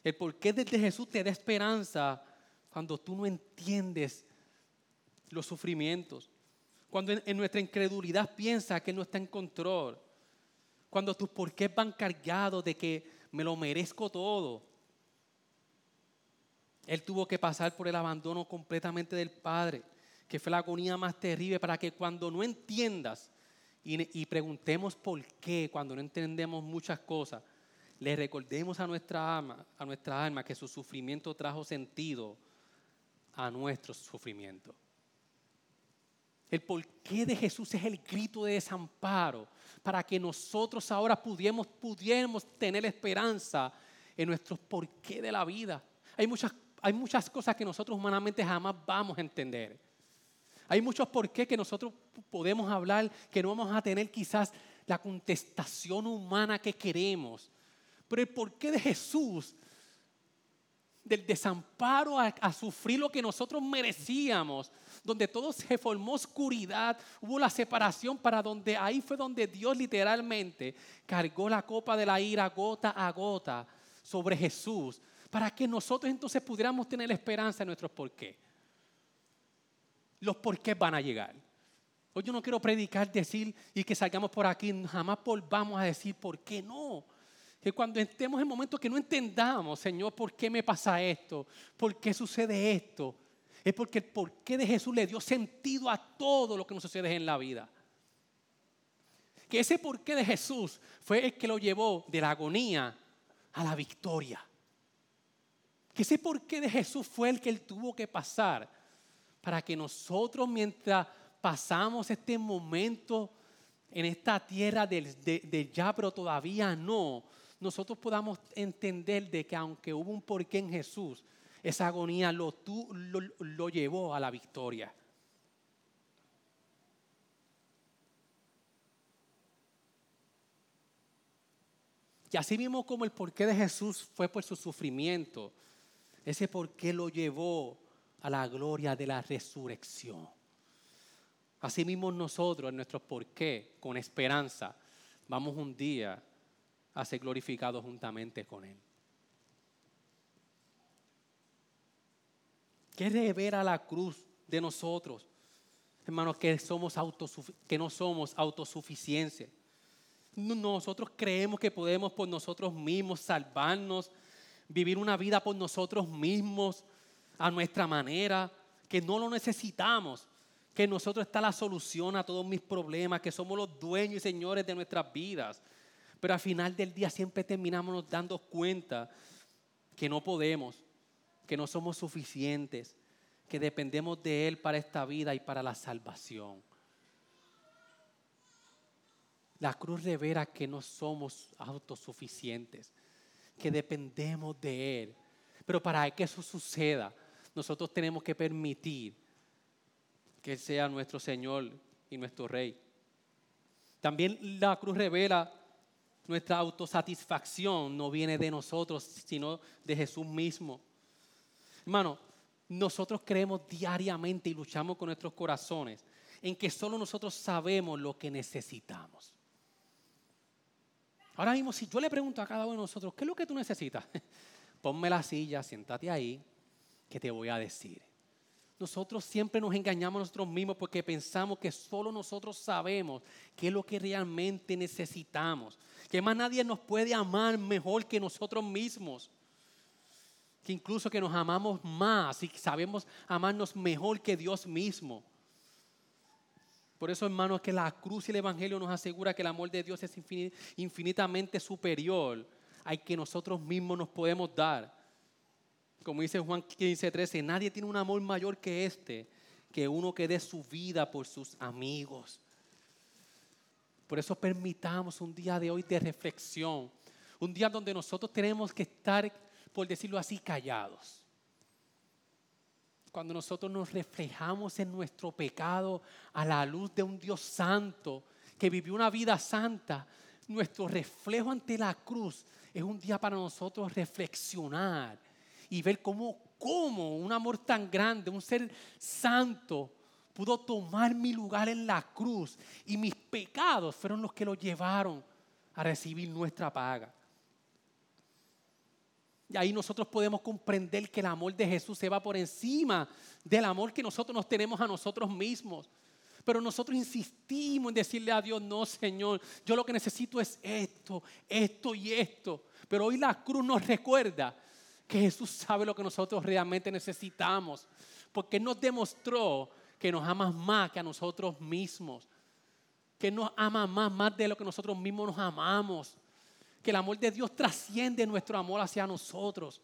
El porqué de Jesús te da esperanza cuando tú no entiendes los sufrimientos, cuando en, nuestra incredulidad piensa que no está en control, cuando tus porqués van cargados de que me lo merezco todo, él tuvo que pasar por el abandono completamente del Padre, que fue la agonía más terrible, para que cuando no entiendas y, preguntemos por qué, cuando no entendemos muchas cosas, le recordemos a nuestra alma, a nuestra alma que su sufrimiento trajo sentido a nuestro sufrimiento. El porqué de Jesús es el grito de desamparo para que nosotros ahora pudiéramos, pudiéramos tener esperanza en nuestros porqué de la vida. Hay muchas hay muchas cosas que nosotros humanamente jamás vamos a entender. Hay muchos por qué que nosotros podemos hablar que no vamos a tener quizás la contestación humana que queremos. Pero el porqué de Jesús, del desamparo a, a, sufrir lo que nosotros merecíamos, donde todo se formó oscuridad, hubo la separación para donde ahí fue donde Dios literalmente cargó la copa de la ira gota a gota sobre Jesús para que nosotros entonces pudiéramos tener esperanza en nuestros por qué. Los por qué van a llegar. Hoy yo no quiero predicar, decir y que salgamos por aquí, jamás volvamos a decir por qué no. Que cuando estemos en momentos que no entendamos, Señor, ¿por qué me pasa esto? ¿Por qué sucede esto? Es porque el porqué de Jesús le dio sentido a todo lo que nos sucede en la vida. Que ese porqué de Jesús fue el que lo llevó de la agonía a la victoria. Que ese porqué de Jesús fue el que él tuvo que pasar para que nosotros mientras pasamos este momento en esta tierra de, ya, pero todavía no, nosotros podamos entender de que aunque hubo un porqué en Jesús, esa agonía lo, lo, lo llevó a la victoria. Y así mismo como el porqué de Jesús fue por su sufrimiento, ese por qué lo llevó a la gloria de la resurrección. Asimismo nosotros en nuestro porqué, con esperanza, vamos un día a ser glorificados juntamente con Él. ¿Qué revela la cruz de nosotros? Hermanos, que, somos que no somos autosuficiencia. Nosotros creemos que podemos por nosotros mismos salvarnos vivir una vida por nosotros mismos, a nuestra manera, que no lo necesitamos, que nosotros está la solución a todos mis problemas, que somos los dueños y señores de nuestras vidas. Pero al final del día siempre terminamos dando cuenta que no podemos, que no somos suficientes, que dependemos de Él para esta vida y para la salvación. La cruz revela que no somos autosuficientes, que dependemos de Él. Pero para que eso suceda, nosotros tenemos que permitir que Él sea nuestro Señor y nuestro Rey. También la cruz revela nuestra autosatisfacción no viene de nosotros, sino de Jesús mismo. Hermano, nosotros creemos diariamente y luchamos con nuestros corazones en que solo nosotros sabemos lo que necesitamos. Ahora mismo, si yo le pregunto a cada uno de nosotros, ¿qué es lo que tú necesitas? Ponme la silla, siéntate ahí, que te voy a decir. Nosotros siempre nos engañamos a nosotros mismos porque pensamos que solo nosotros sabemos qué es lo que realmente necesitamos. Que más nadie nos puede amar mejor que nosotros mismos. Que incluso que nos amamos más y sabemos amarnos mejor que Dios mismo. Por eso, hermanos, que la cruz y el Evangelio nos asegura que el amor de Dios es infinitamente superior al que nosotros mismos nos podemos dar. Como dice Juan 15, 13, nadie tiene un amor mayor que este, que uno que dé su vida por sus amigos. Por eso permitamos un día de hoy de reflexión, un día donde nosotros tenemos que estar, por decirlo así, callados. Cuando nosotros nos reflejamos en nuestro pecado a la luz de un Dios santo que vivió una vida santa, nuestro reflejo ante la cruz es un día para nosotros reflexionar y ver cómo, cómo un amor tan grande, un ser santo, pudo tomar mi lugar en la cruz y mis pecados fueron los que lo llevaron a recibir nuestra paga. Y ahí nosotros podemos comprender que el amor de Jesús se va por encima del amor que nosotros nos tenemos a nosotros mismos. Pero nosotros insistimos en decirle a Dios, no Señor, yo lo que necesito es esto, esto y esto. Pero hoy la cruz nos recuerda que Jesús sabe lo que nosotros realmente necesitamos, porque nos demostró que nos ama más que a nosotros mismos, que nos ama más, más de lo que nosotros mismos nos amamos, que el amor de Dios trasciende nuestro amor hacia nosotros.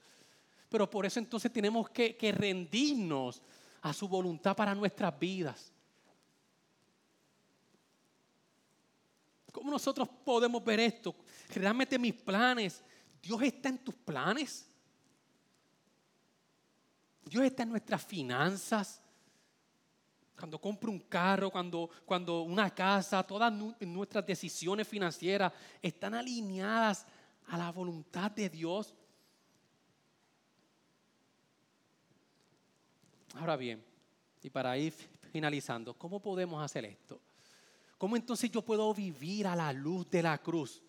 Pero por eso entonces tenemos que, que rendirnos a su voluntad para nuestras vidas. ¿Cómo nosotros podemos ver esto? Realmente mis planes, Dios está en tus planes. Dios está en nuestras finanzas. Cuando compro un carro, cuando, cuando una casa, todas nuestras decisiones financieras están alineadas a la voluntad de Dios. Ahora bien, y para ir finalizando, ¿cómo podemos hacer esto? ¿Cómo entonces yo puedo vivir a la luz de la cruz?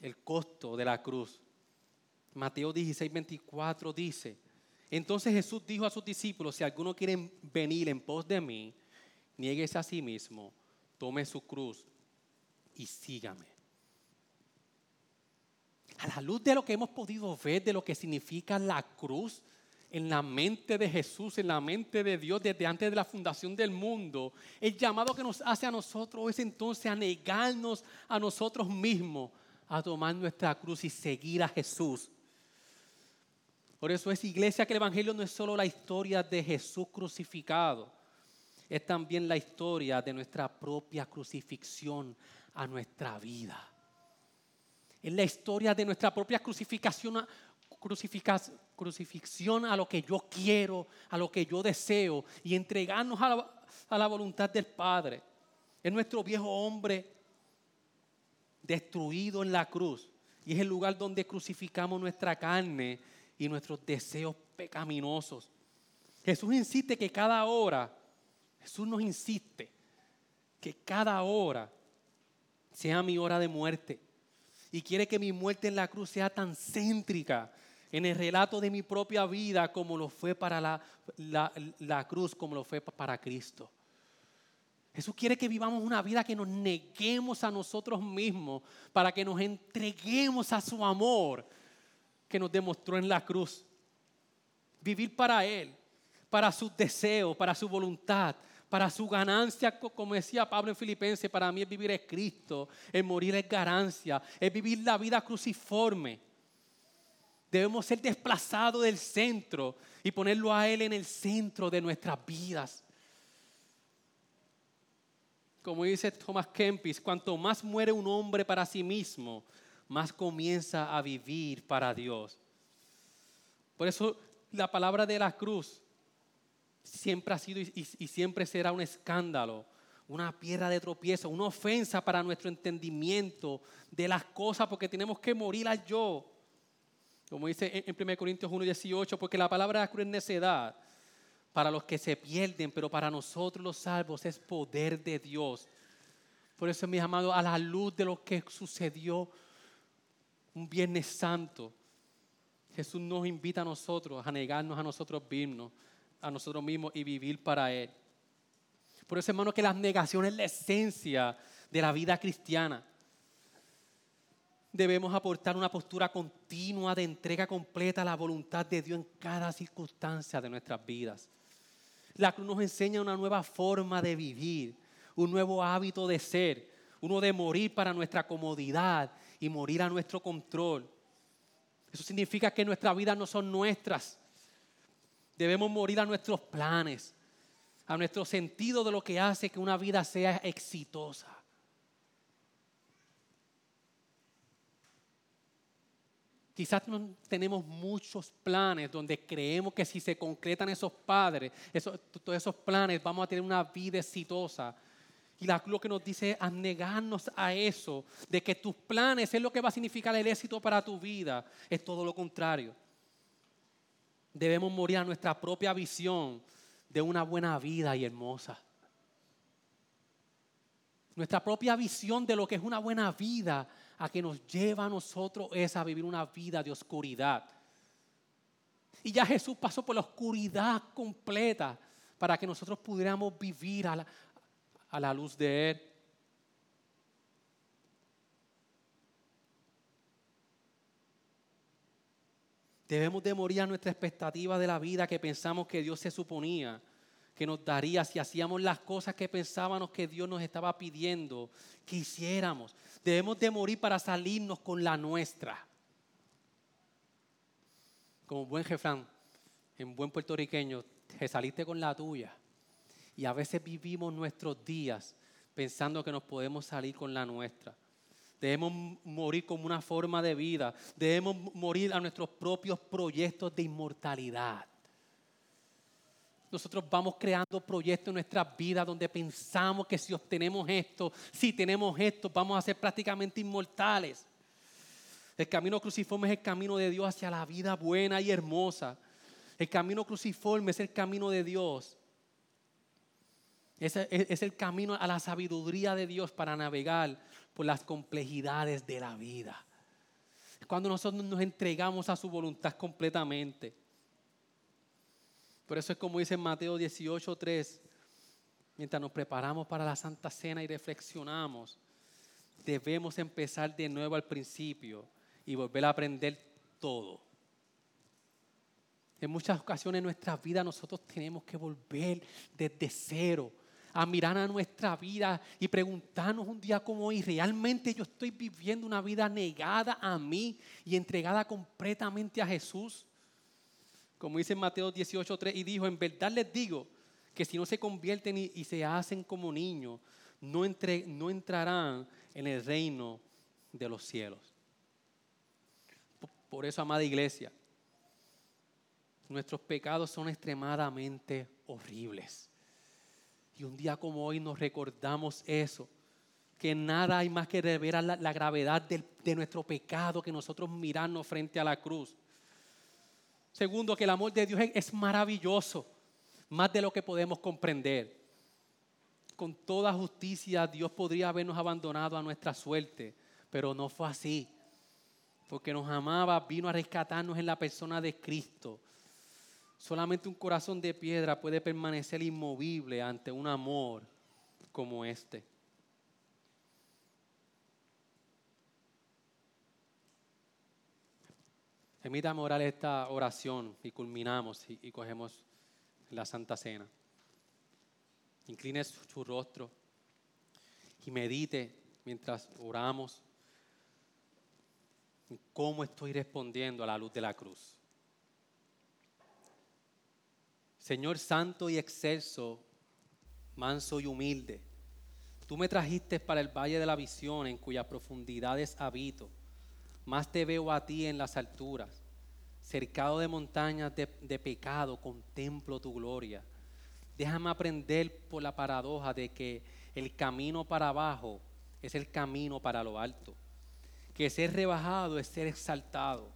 El costo de la cruz. Mateo 16, 24 dice, entonces Jesús dijo a sus discípulos, si alguno quiere venir en pos de mí, nieguese a sí mismo, tome su cruz y sígame. A la luz de lo que hemos podido ver, de lo que significa la cruz, en la mente de Jesús, en la mente de Dios desde antes de la fundación del mundo, el llamado que nos hace a nosotros es entonces a negarnos a nosotros mismos, a tomar nuestra cruz y seguir a Jesús por eso es iglesia que el Evangelio no es solo la historia de Jesús crucificado, es también la historia de nuestra propia crucifixión a nuestra vida. Es la historia de nuestra propia crucificación, crucifixión a lo que yo quiero, a lo que yo deseo y entregarnos a la, a la voluntad del Padre. Es nuestro viejo hombre destruido en la cruz y es el lugar donde crucificamos nuestra carne y nuestros deseos pecaminosos. Jesús insiste que cada hora, Jesús nos insiste que cada hora sea mi hora de muerte. Y quiere que mi muerte en la cruz sea tan céntrica en el relato de mi propia vida como lo fue para la, la, cruz, como lo fue para Cristo. Jesús quiere que vivamos una vida que nos neguemos a nosotros mismos para que nos entreguemos a su amor que nos demostró en la cruz. Vivir para Él, para sus deseos, para su voluntad, para su ganancia, como decía Pablo en Filipenses, para mí es vivir es Cristo, el morir es ganancia, es vivir la vida cruciforme. Debemos ser desplazados del centro y ponerlo a Él en el centro de nuestras vidas. Como dice Thomas Kempis, cuanto más muere un hombre para sí mismo, más comienza a vivir para Dios. Por eso la palabra de la cruz siempre ha sido y, siempre será un escándalo una piedra de tropiezo, una ofensa para nuestro entendimiento de las cosas, porque tenemos que morir al yo. Como dice en 1 Corintios 1:18, porque la palabra de la cruz es necedad para los que se pierden, pero para nosotros los salvos es poder de Dios. Por eso, mis amados, a la luz de lo que sucedió un Viernes Santo, Jesús nos invita a nosotros a negarnos a nosotros mismos, a nosotros mismos y vivir para Él. Por eso, hermano, que la negación es la esencia de la vida cristiana. Debemos aportar una postura continua de entrega completa a la voluntad de Dios en cada circunstancia de nuestras vidas. La cruz nos enseña una nueva forma de vivir, un nuevo hábito de ser, uno de morir para nuestra comodidad y morir a nuestro control. Eso significa que nuestras vidas no son nuestras. Debemos morir a nuestros planes, a nuestro sentido de lo que hace que una vida sea exitosa. Quizás no tenemos muchos planes donde creemos que si se concretan esos padres, esos, todos esos planes, vamos a tener una vida exitosa. Y la, lo que nos dice es negarnos a eso, de que tus planes es lo que va a significar el éxito para tu vida, es todo lo contrario. Debemos morir a nuestra propia visión de una buena vida y hermosa. Nuestra propia visión de lo que es una buena vida a que nos lleva a nosotros es a vivir una vida de oscuridad. Y ya Jesús pasó por la oscuridad completa para que nosotros pudiéramos vivir a la, a la luz de Él. Debemos de morir a nuestra expectativa de la vida que pensamos que Dios se suponía que nos daría si hacíamos las cosas que pensábamos que Dios nos estaba pidiendo que hiciéramos. Debemos de morir para salirnos con la nuestra. Como buen jefrán, en buen puertorriqueño, te saliste con la tuya. Y a veces vivimos nuestros días pensando que nos podemos salir con la nuestra. Debemos morir como una forma de vida. Debemos morir a nuestros propios proyectos de inmortalidad nosotros vamos creando proyectos en nuestras vidas donde pensamos que si obtenemos esto, si tenemos esto, vamos a ser prácticamente inmortales. El camino cruciforme es el camino de Dios hacia la vida buena y hermosa. El camino cruciforme es el camino de Dios. Es, el camino a la sabiduría de Dios para navegar por las complejidades de la vida. Cuando nosotros nos entregamos a su voluntad completamente. Por eso es como dice en Mateo 18, 3, mientras nos preparamos para la Santa Cena y reflexionamos, debemos empezar de nuevo al principio y volver a aprender todo. En muchas ocasiones en nuestra vida nosotros tenemos que volver desde cero a mirar a nuestra vida y preguntarnos un día como hoy, ¿realmente yo estoy viviendo una vida negada a mí y entregada completamente a Jesús? como dice en Mateo 18.3, y dijo, en verdad les digo que si no se convierten y, se hacen como niños, no, no entrarán en el reino de los cielos. Por eso, amada iglesia, nuestros pecados son extremadamente horribles. Y un día como hoy nos recordamos eso, que nada hay más que revelar la, gravedad de nuestro pecado que nosotros mirarnos frente a la cruz. Segundo, que el amor de Dios es maravilloso, más de lo que podemos comprender. Con toda justicia Dios podría habernos abandonado a nuestra suerte, pero no fue así. Porque nos amaba, vino a rescatarnos en la persona de Cristo. Solamente un corazón de piedra puede permanecer inmovible ante un amor como este. Permítame orar esta oración y culminamos y, cogemos la Santa Cena. Incline su, rostro y medite mientras oramos cómo estoy respondiendo a la luz de la cruz. Señor santo y excelso, manso y humilde, tú me trajiste para el valle de la visión en cuyas profundidades habito más te veo a ti en las alturas. Cercado de montañas de, pecado, contemplo tu gloria. Déjame aprender por la paradoja de que el camino para abajo es el camino para lo alto. Que ser rebajado es ser exaltado.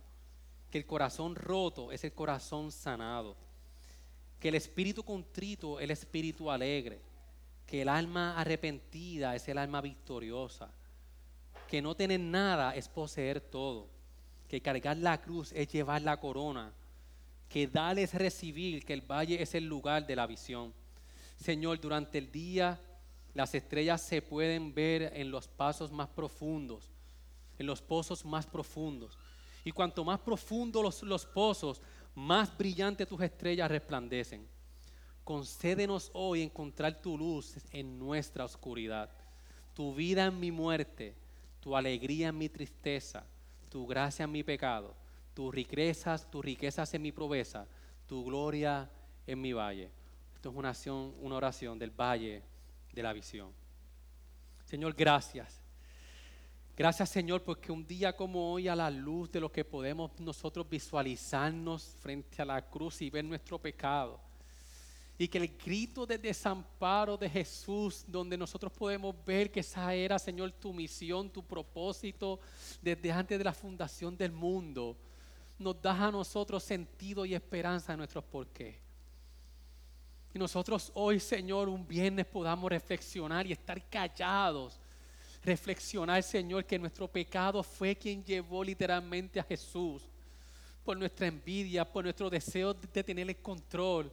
Que el corazón roto es el corazón sanado. Que el espíritu contrito es el espíritu alegre. Que el alma arrepentida es el alma victoriosa. Que no tener nada es poseer todo. Que cargar la cruz es llevar la corona. Que dar es recibir. Que el valle es el lugar de la visión. Señor, durante el día las estrellas se pueden ver en los pasos más profundos, en los pozos más profundos. Y cuanto más profundos los, pozos, más brillantes tus estrellas resplandecen. Concédenos hoy encontrar tu luz en nuestra oscuridad, tu vida en mi muerte, tu alegría en mi tristeza, tu gracia en mi pecado, tus riquezas, tus riquezas en mi pobreza, tu gloria en mi valle. Esto es una oración, una oración del valle de la visión. Señor, gracias. Gracias Señor porque un día como hoy a la luz de lo que podemos nosotros visualizarnos frente a la cruz y ver nuestro pecado. Y que el grito de desamparo de Jesús, donde nosotros podemos ver que esa era, Señor, tu misión, tu propósito desde antes de la fundación del mundo, nos da a nosotros sentido y esperanza en nuestros porqués. Y nosotros hoy, Señor, un viernes podamos reflexionar y estar callados. Reflexionar, Señor, que nuestro pecado fue quien llevó literalmente a Jesús. Por nuestra envidia, por nuestro deseo de tener el control.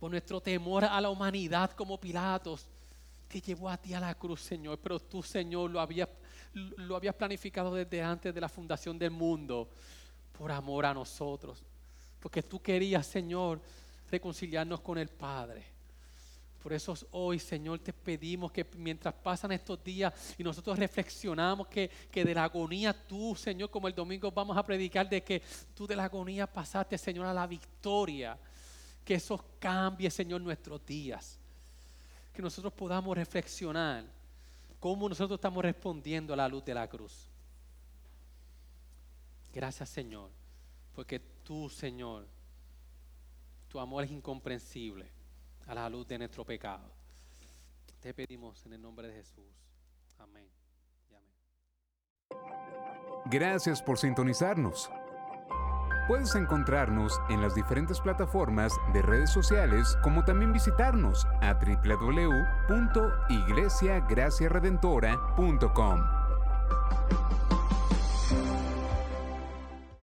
Por nuestro temor a la humanidad como Pilatos. Te llevó a ti a la cruz, Señor. Pero tú, Señor, lo habías, lo habías planificado desde antes de la fundación del mundo. Por amor a nosotros. Porque tú querías, Señor, reconciliarnos con el Padre. Por eso hoy, Señor, te pedimos que mientras pasan estos días y nosotros reflexionamos que, que, de la agonía tú, Señor, como el domingo vamos a predicar de que tú de la agonía pasaste, Señor, a la victoria. Que eso cambie, Señor, nuestros días. Que nosotros podamos reflexionar cómo nosotros estamos respondiendo a la luz de la cruz. Gracias, Señor, porque tú, Señor, tu amor es incomprensible a la luz de nuestro pecado. Te pedimos en el nombre de Jesús. Amén. Gracias por sintonizarnos. Puedes encontrarnos en las diferentes plataformas de redes sociales, como también visitarnos a www.iglesiagraciaredentora.com.